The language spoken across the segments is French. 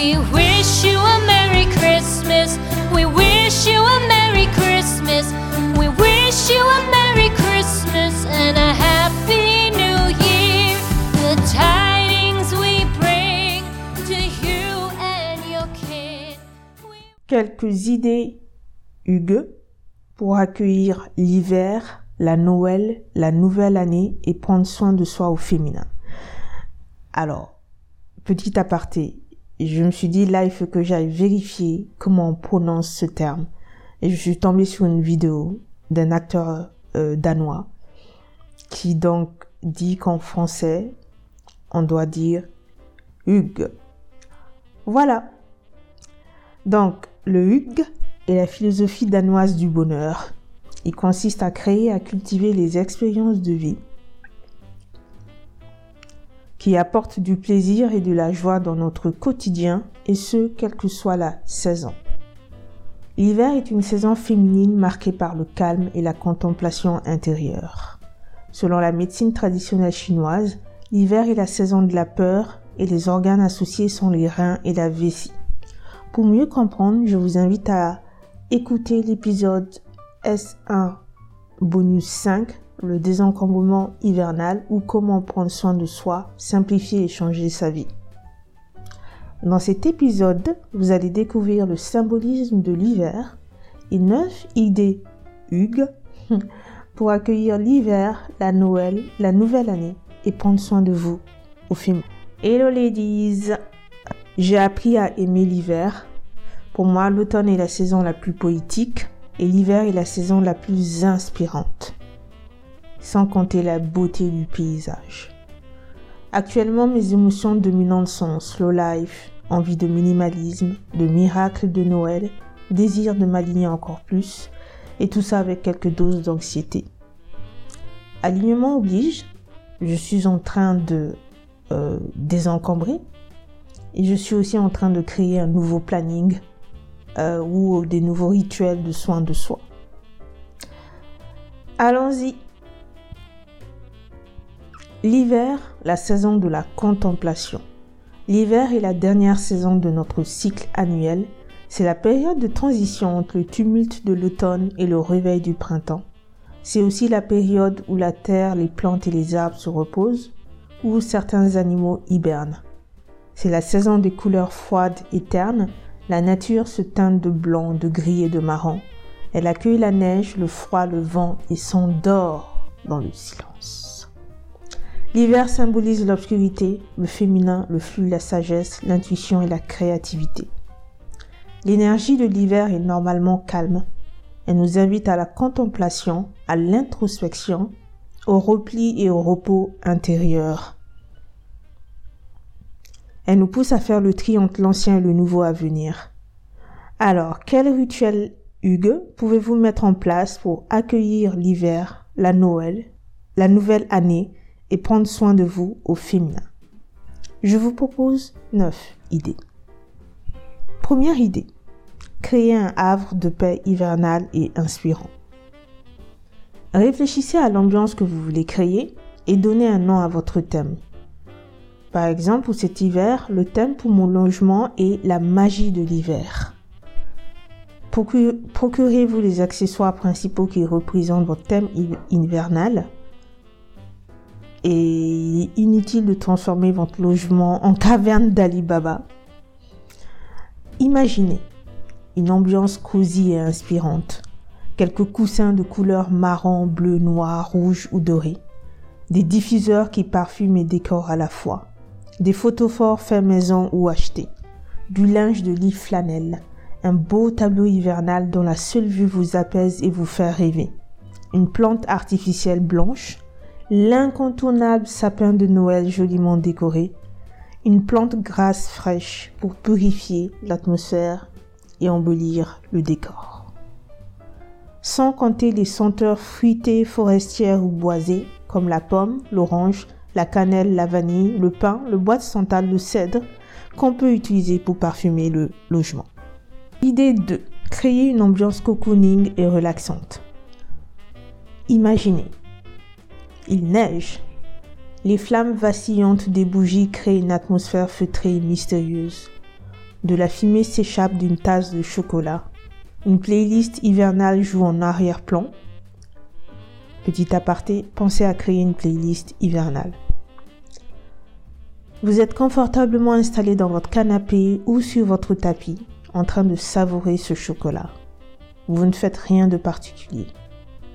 We wish you a Merry Christmas. We wish you a Merry Christmas. We wish you a Merry Christmas and a Happy New Year. The tidings we bring to you and your. We- Quelques idées Hugues pour accueillir l'hiver, la Noël, la nouvelle année et prendre soin de soi au féminin. Alors, petit aparté, je me suis dit là il faut que j'aille vérifier comment on prononce ce terme. Et je suis tombée sur une vidéo d'un acteur euh, danois qui donc dit qu'en français on doit dire Hugues. Voilà. Donc, le Hug est la philosophie danoise du bonheur. Il consiste à créer et à cultiver les expériences de vie qui apportent du plaisir et de la joie dans notre quotidien, et ce, quelle que soit la saison. L'hiver est une saison féminine marquée par le calme et la contemplation intérieure. Selon la médecine traditionnelle chinoise, l'hiver est la saison de la peur et les organes associés sont les reins et la vessie. Pour mieux comprendre, je vous invite à écouter l'épisode S1 bonus 5, le désencombrement hivernal ou comment prendre soin de soi, simplifier et changer sa vie. Dans cet épisode, vous allez découvrir le symbolisme de l'hiver et 9 idées Hugues pour accueillir l'hiver, la Noël, la nouvelle année et prendre soin de vous au film. Hello ladies! J'ai appris à aimer l'hiver. Pour moi, l'automne est la saison la plus poétique et l'hiver est la saison la plus inspirante. Sans compter la beauté du paysage. Actuellement, mes émotions dominantes sont slow life, envie de minimalisme, de miracle de Noël, désir de m'aligner encore plus, et tout ça avec quelques doses d'anxiété. Alignement oblige, je suis en train de euh, désencombrer et je suis aussi en train de créer un nouveau planning euh, ou des nouveaux rituels de soins de soi. Allons-y. L'hiver, la saison de la contemplation. L'hiver est la dernière saison de notre cycle annuel. C'est la période de transition entre le tumulte de l'automne et le réveil du printemps. C'est aussi la période où la terre, les plantes et les arbres se reposent, où certains animaux hibernent. C'est la saison des couleurs froides et ternes. La nature se teinte de blanc, de gris et de marron. Elle accueille la neige, le froid, le vent et s'endort dans le silence. L'hiver symbolise l'obscurité, le féminin, le flux, la sagesse, l'intuition et la créativité. L'énergie de l'hiver est normalement calme. Elle nous invite à la contemplation, à l'introspection, au repli et au repos intérieur. Elle nous pousse à faire le tri entre l'ancien et le nouveau à venir. Alors, quel rituel Hugues pouvez-vous mettre en place pour accueillir l'hiver, la Noël, la nouvelle année et prendre soin de vous au féminin Je vous propose 9 idées. Première idée. Créer un havre de paix hivernal et inspirant. Réfléchissez à l'ambiance que vous voulez créer et donnez un nom à votre thème. Par exemple, pour cet hiver, le thème pour mon logement est la magie de l'hiver. Procurez-vous les accessoires principaux qui représentent votre thème hivernal. Et inutile de transformer votre logement en caverne d'Alibaba. Imaginez une ambiance cosy et inspirante. Quelques coussins de couleurs marron, bleu, noir, rouge ou doré. Des diffuseurs qui parfument et décorent à la fois des photophores faits maison ou achetés, du linge de lit flanelle, un beau tableau hivernal dont la seule vue vous apaise et vous fait rêver, une plante artificielle blanche, l'incontournable sapin de Noël joliment décoré, une plante grasse fraîche pour purifier l'atmosphère et embellir le décor. Sans compter les senteurs fruitées forestières ou boisées comme la pomme, l'orange, la cannelle, la vanille, le pain, le bois de santal, le cèdre, qu'on peut utiliser pour parfumer le logement. Idée 2. Créer une ambiance cocooning et relaxante. Imaginez. Il neige. Les flammes vacillantes des bougies créent une atmosphère feutrée et mystérieuse. De la fumée s'échappe d'une tasse de chocolat. Une playlist hivernale joue en arrière-plan. Petit aparté, pensez à créer une playlist hivernale. Vous êtes confortablement installé dans votre canapé ou sur votre tapis en train de savourer ce chocolat. Vous ne faites rien de particulier.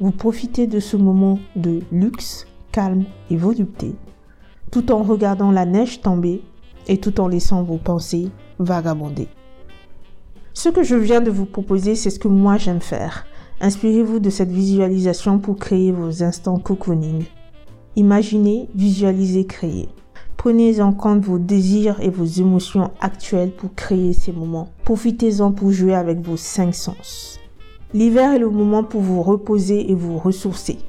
Vous profitez de ce moment de luxe, calme et volupté, tout en regardant la neige tomber et tout en laissant vos pensées vagabonder. Ce que je viens de vous proposer, c'est ce que moi j'aime faire. Inspirez-vous de cette visualisation pour créer vos instants cocooning. Imaginez, visualisez, créez. Prenez en compte vos désirs et vos émotions actuelles pour créer ces moments. Profitez-en pour jouer avec vos cinq sens. L'hiver est le moment pour vous reposer et vous ressourcer.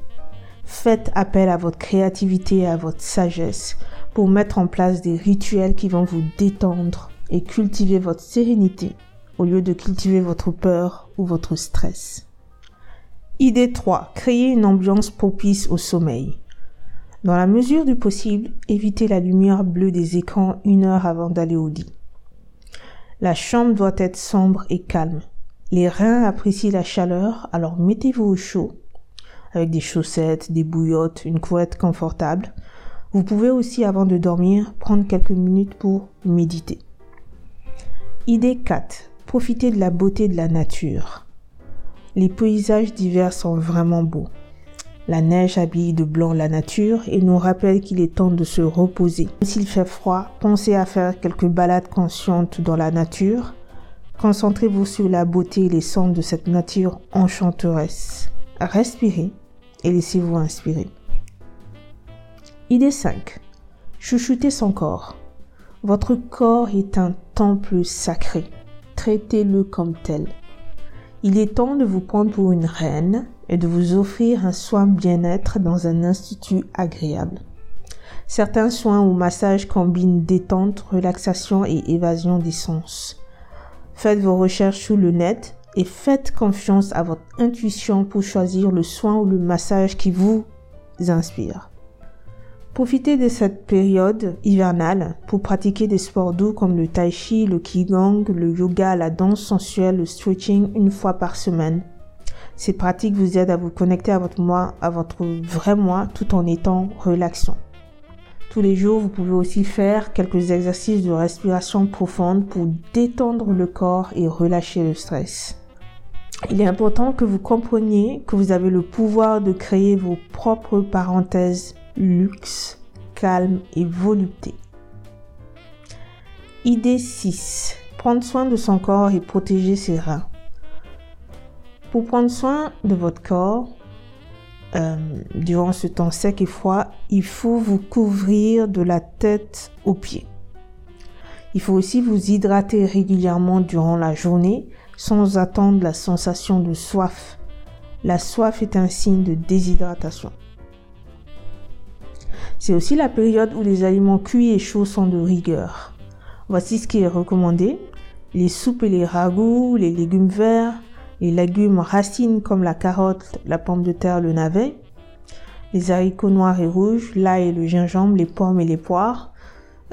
Faites appel à votre créativité et à votre sagesse pour mettre en place des rituels qui vont vous détendre et cultiver votre sérénité au lieu de cultiver votre peur ou votre stress. Idée 3. Créer une ambiance propice au sommeil. Dans la mesure du possible, évitez la lumière bleue des écrans une heure avant d'aller au lit. La chambre doit être sombre et calme. Les reins apprécient la chaleur, alors mettez-vous au chaud avec des chaussettes, des bouillottes, une couette confortable. Vous pouvez aussi, avant de dormir, prendre quelques minutes pour méditer. Idée 4. Profitez de la beauté de la nature. Les paysages d'hiver sont vraiment beaux. La neige habille de blanc la nature et nous rappelle qu'il est temps de se reposer. S'il fait froid, pensez à faire quelques balades conscientes dans la nature. Concentrez-vous sur la beauté et les sons de cette nature enchanteresse. Respirez et laissez-vous inspirer. Idée 5. Chouchoutez son corps. Votre corps est un temple sacré. Traitez-le comme tel. Il est temps de vous prendre pour une reine et de vous offrir un soin bien-être dans un institut agréable. Certains soins ou massages combinent détente, relaxation et évasion des sens. Faites vos recherches sous le net et faites confiance à votre intuition pour choisir le soin ou le massage qui vous inspire. Profitez de cette période hivernale pour pratiquer des sports doux comme le tai chi, le qigong, le yoga, la danse sensuelle, le stretching une fois par semaine. Ces pratiques vous aident à vous connecter à votre moi, à votre vrai moi, tout en étant relaxant. Tous les jours, vous pouvez aussi faire quelques exercices de respiration profonde pour détendre le corps et relâcher le stress. Il est important que vous compreniez que vous avez le pouvoir de créer vos propres parenthèses luxe, calme et volupté. Idée 6. Prendre soin de son corps et protéger ses reins. Pour prendre soin de votre corps, euh, durant ce temps sec et froid, il faut vous couvrir de la tête aux pieds. Il faut aussi vous hydrater régulièrement durant la journée sans attendre la sensation de soif. La soif est un signe de déshydratation. C'est aussi la période où les aliments cuits et chauds sont de rigueur. Voici ce qui est recommandé. Les soupes et les ragoûts, les légumes verts, les légumes racines comme la carotte, la pomme de terre, le navet, les haricots noirs et rouges, l'ail le gingembre, les pommes et les poires.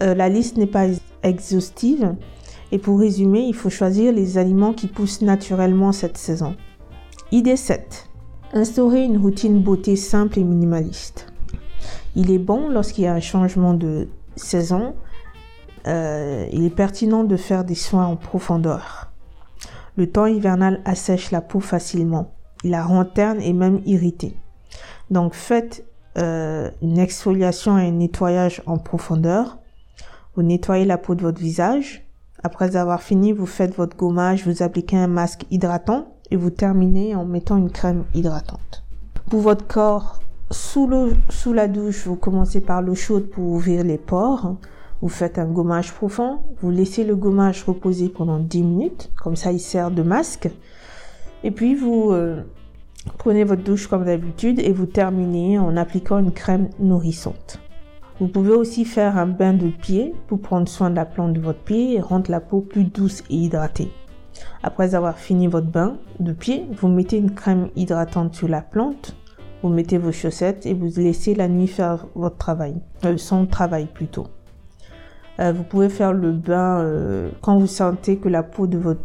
Euh, la liste n'est pas exhaustive et pour résumer, il faut choisir les aliments qui poussent naturellement cette saison. Idée 7. Instaurer une routine beauté simple et minimaliste. Il est bon lorsqu'il y a un changement de saison. Euh, il est pertinent de faire des soins en profondeur. Le temps hivernal assèche la peau facilement. Il la rend terne et même irritée. Donc faites euh, une exfoliation et un nettoyage en profondeur. Vous nettoyez la peau de votre visage. Après avoir fini, vous faites votre gommage, vous appliquez un masque hydratant et vous terminez en mettant une crème hydratante. Pour votre corps, sous, sous la douche, vous commencez par l'eau chaude pour ouvrir les pores. Vous faites un gommage profond. Vous laissez le gommage reposer pendant 10 minutes. Comme ça, il sert de masque. Et puis, vous euh, prenez votre douche comme d'habitude et vous terminez en appliquant une crème nourrissante. Vous pouvez aussi faire un bain de pied pour prendre soin de la plante de votre pied et rendre la peau plus douce et hydratée. Après avoir fini votre bain de pied, vous mettez une crème hydratante sur la plante vous mettez vos chaussettes et vous laissez la nuit faire votre travail, euh, son travail plutôt. Euh, vous pouvez faire le bain euh, quand vous sentez que la peau de, votre,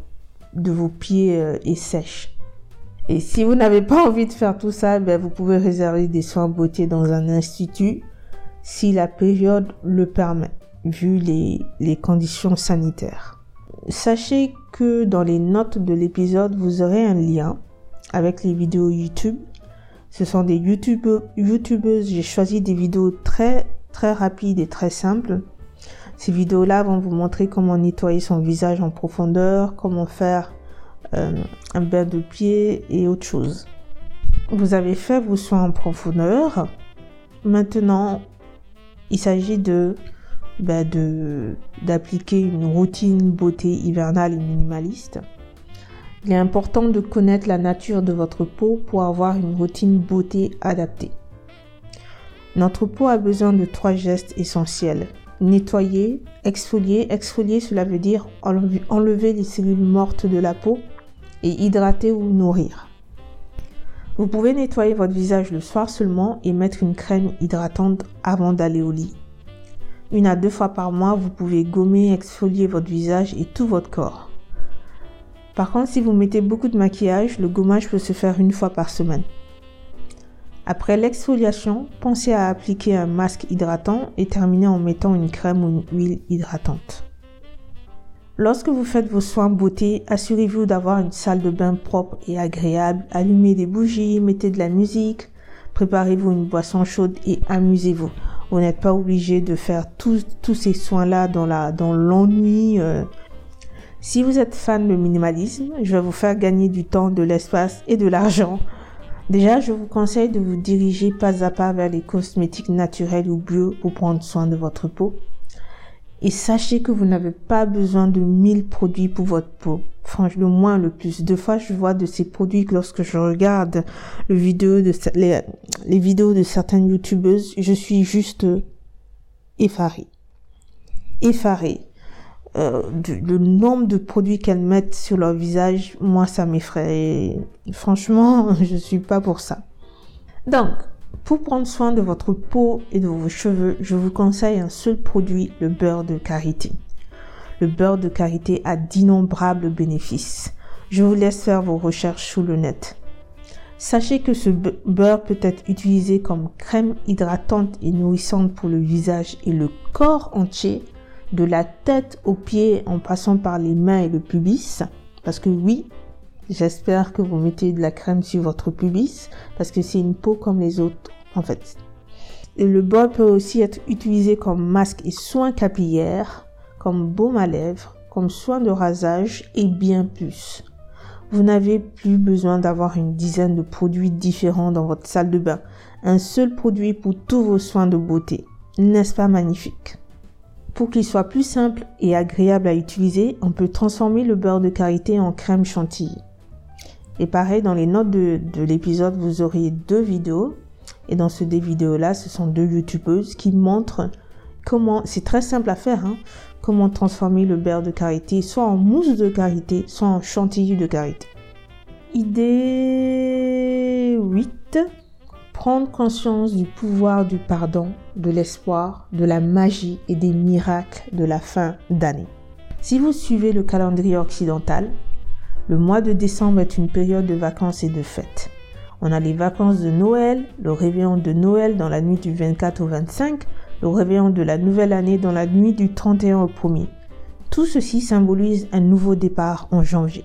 de vos pieds euh, est sèche. Et si vous n'avez pas envie de faire tout ça, ben, vous pouvez réserver des soins beauté dans un institut si la période le permet, vu les, les conditions sanitaires. Sachez que dans les notes de l'épisode, vous aurez un lien avec les vidéos YouTube. Ce sont des YouTubeuses. J'ai choisi des vidéos très très rapides et très simples ces vidéos-là vont vous montrer comment nettoyer son visage en profondeur, comment faire euh, un bain de pied et autre chose. Vous avez fait vos soins en profondeur. Maintenant, il s'agit de ben d'appliquer une routine beauté hivernale et minimaliste. Il est important de connaître la nature de votre peau pour avoir une routine beauté adaptée. Notre peau a besoin de trois gestes essentiels nettoyer, exfolier. Exfolier, cela veut dire enlever les cellules mortes de la peau et hydrater ou nourrir. Vous pouvez nettoyer votre visage le soir seulement et mettre une crème hydratante avant d'aller au lit. Une à deux fois par mois, vous pouvez gommer, exfolier votre visage et tout votre corps. Par contre, si vous mettez beaucoup de maquillage, le gommage peut se faire une fois par semaine. Après l'exfoliation, pensez à appliquer un masque hydratant et terminer en mettant une crème ou une huile hydratante. Lorsque vous faites vos soins beauté, assurez-vous d'avoir une salle de bain propre et agréable. Allumez des bougies, mettez de la musique, préparez-vous une boisson chaude et amusez-vous. Vous n'êtes pas obligé de faire tous, ces soins-là dans dans l'ennui. Euh. Si vous êtes fan de minimalisme, je vais vous faire gagner du temps, de l'espace et de l'argent Déjà, je vous conseille de vous diriger pas à pas vers les cosmétiques naturels ou bio pour prendre soin de votre peau. Et sachez que vous n'avez pas besoin de 1000 produits pour votre peau. Franchement, le moins, le plus. Deux fois, je vois de ces produits lorsque je regarde les, les vidéos de certaines youtubeuses, je suis juste effarée. Effarée. Euh, le nombre de produits qu'elles mettent sur leur visage, moi, ça m'effraie. Franchement, je suis pas pour ça. Donc, pour prendre soin de votre peau et de vos cheveux, je vous conseille un seul produit, le beurre de karité. Le beurre de karité a d'innombrables bénéfices. Je vous laisse faire vos recherches sous le net. Sachez que ce beurre peut être utilisé comme crème hydratante et nourrissante pour le visage et le corps entier de la tête aux pieds en passant par les mains et le pubis. Parce que oui, j'espère que vous mettez de la crème sur votre pubis parce que c'est une peau comme les autres en fait. Et le bol peut aussi être utilisé comme masque et soin capillaire, comme baume à lèvres, comme soin de rasage et bien plus. Vous n'avez plus besoin d'avoir une dizaine de produits différents dans votre salle de bain. Un seul produit pour tous vos soins de beauté. N'est-ce pas magnifique? Pour qu'il soit plus simple et agréable à utiliser, on peut transformer le beurre de karité en crème chantilly. Et pareil, dans les notes de, l'épisode, vous auriez deux vidéos. Et dans ces deux vidéos-là, ce sont deux youtubeuses qui montrent comment, c'est très simple à faire, hein, comment transformer le beurre de karité soit en mousse de karité, soit en chantilly de karité. Idée 8 prendre conscience du pouvoir du pardon, de l'espoir, de la magie et des miracles de la fin d'année. Si vous suivez le calendrier occidental, le mois de décembre est une période de vacances et de fêtes. On a les vacances de Noël, le réveillon de Noël dans la nuit du 24 au 25, le réveillon de la nouvelle année dans la nuit du 31 au 1er. Tout ceci symbolise un nouveau départ en janvier.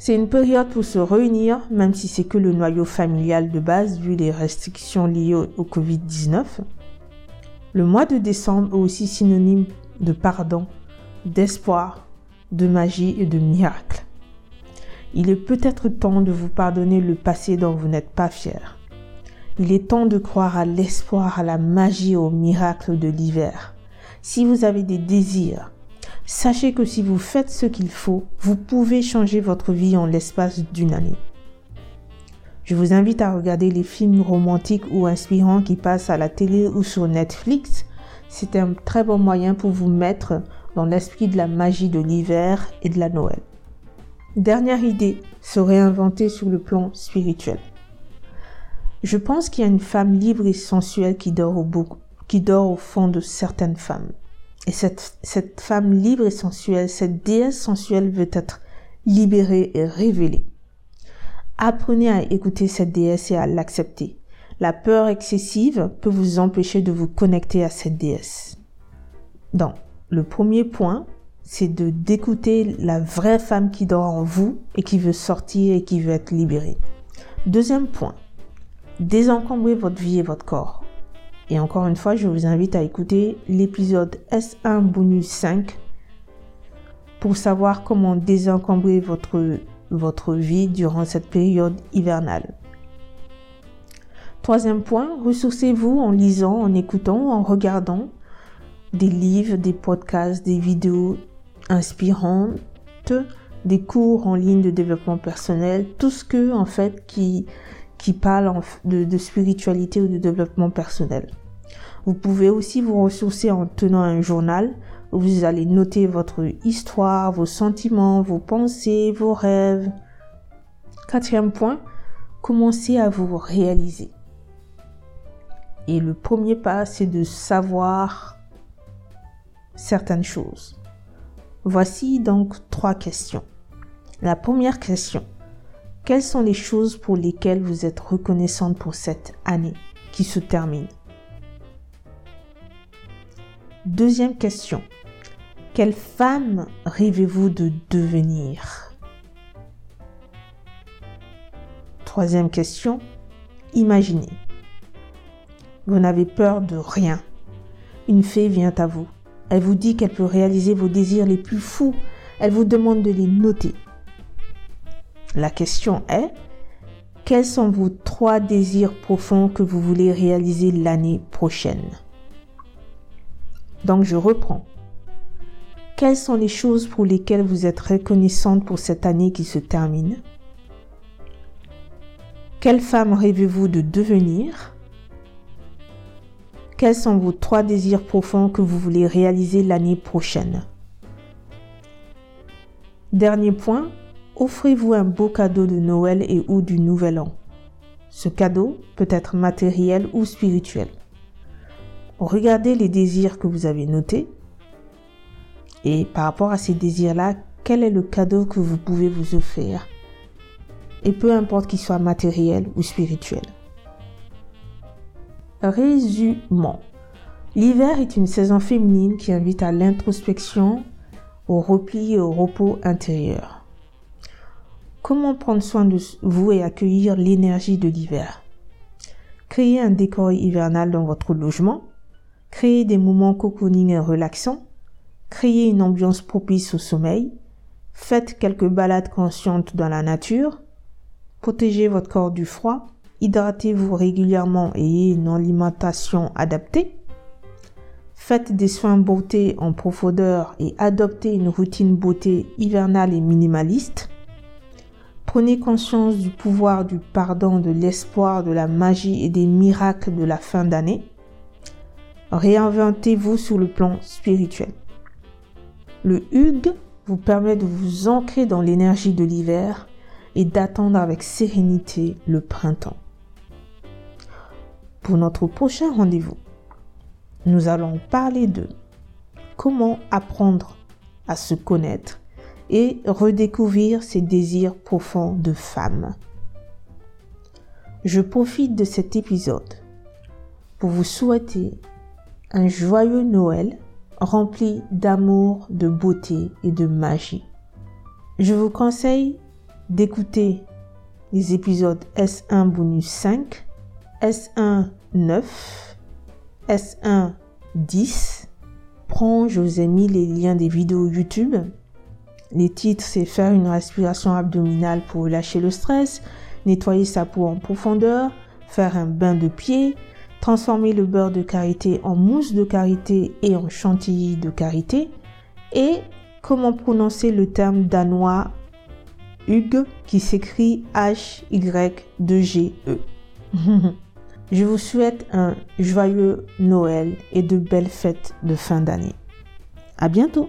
C'est une période pour se réunir, même si c'est que le noyau familial de base vu les restrictions liées au Covid-19. Le mois de décembre est aussi synonyme de pardon, d'espoir, de magie et de miracle. Il est peut-être temps de vous pardonner le passé dont vous n'êtes pas fier. Il est temps de croire à l'espoir, à la magie au miracle de l'hiver. Si vous avez des désirs, Sachez que si vous faites ce qu'il faut, vous pouvez changer votre vie en l'espace d'une année. Je vous invite à regarder les films romantiques ou inspirants qui passent à la télé ou sur Netflix. C'est un très bon moyen pour vous mettre dans l'esprit de la magie de l'hiver et de la Noël. Dernière idée, se réinventer sur le plan spirituel. Je pense qu'il y a une femme libre et sensuelle qui dort au, qui dort au fond de certaines femmes. Et cette, cette femme libre et sensuelle, cette déesse sensuelle veut être libérée et révélée. Apprenez à écouter cette déesse et à l'accepter. La peur excessive peut vous empêcher de vous connecter à cette déesse. Donc, le premier point, c'est de d'écouter la vraie femme qui dort en vous et qui veut sortir et qui veut être libérée. Deuxième point, désencombrer votre vie et votre corps. Et encore une fois, je vous invite à écouter l'épisode S1 bonus 5 pour savoir comment désencombrer votre, vie durant cette période hivernale. Troisième point, ressourcez-vous en lisant, en écoutant, en regardant des livres, des podcasts, des vidéos inspirantes, des cours en ligne de développement personnel, tout ce que en fait qui parle de, spiritualité ou de développement personnel. Vous pouvez aussi vous ressourcer en tenant un journal où vous allez noter votre histoire, vos sentiments, vos pensées, vos rêves. Quatrième point, commencez à vous réaliser. Et le premier pas, c'est de savoir certaines choses. Voici donc trois questions. La première question, quelles sont les choses pour lesquelles vous êtes reconnaissante pour cette année qui se termine? Deuxième question. Quelle femme rêvez-vous de devenir? Troisième question. Imaginez. Vous n'avez peur de rien. Une fée vient à vous. Elle vous dit qu'elle peut réaliser vos désirs les plus fous. Elle vous demande de les noter. La question est, quels sont vos trois désirs profonds que vous voulez réaliser l'année prochaine? Donc je reprends. Quelles sont les choses pour lesquelles vous êtes reconnaissante pour cette année qui se termine? Quelle femme rêvez-vous de devenir? Quels sont vos trois désirs profonds que vous voulez réaliser l'année prochaine? Dernier point, offrez-vous un beau cadeau de Noël et ou du Nouvel An. Ce cadeau peut être matériel ou spirituel. Regardez les désirs que vous avez notés et par rapport à ces désirs-là, quel est le cadeau que vous pouvez vous offrir? Et peu importe qu'il soit matériel ou spirituel. Résumons. L'hiver est une saison féminine qui invite à l'introspection, au repli et au repos intérieur. Comment prendre soin de vous et accueillir l'énergie de l'hiver? Créez un décor hivernal dans votre logement. Créez des moments cocooning et relaxants. Créez une ambiance propice au sommeil. Faites quelques balades conscientes dans la nature. Protégez votre corps du froid. Hydratez-vous régulièrement et ayez une alimentation adaptée. Faites des soins beauté en profondeur et adoptez une routine beauté hivernale et minimaliste. Prenez conscience du pouvoir du pardon, de l'espoir, de la magie et des miracles de la fin d'année. Réinventez-vous sur le plan spirituel. Le Hugues vous permet de vous ancrer dans l'énergie de l'hiver et d'attendre avec sérénité le printemps. Pour notre prochain rendez-vous, nous allons parler de comment apprendre à se connaître et redécouvrir ses désirs profonds de femme. Je profite de cet épisode pour vous souhaiter un joyeux Noël rempli d'amour, de beauté et de magie. Je vous conseille d'écouter les épisodes S1 bonus 5, S1 9, S1 10. Prends, je vous ai mis les liens des vidéos YouTube les titres, c'est faire une respiration abdominale pour relâcher le stress, nettoyer sa peau en profondeur, faire un bain de pied, transformer le beurre de karité en mousse de karité et en chantilly de karité, et comment prononcer le terme danois Hugues qui s'écrit H-Y-2-G-E. Je vous souhaite un joyeux Noël et de belles fêtes de fin d'année. À bientôt!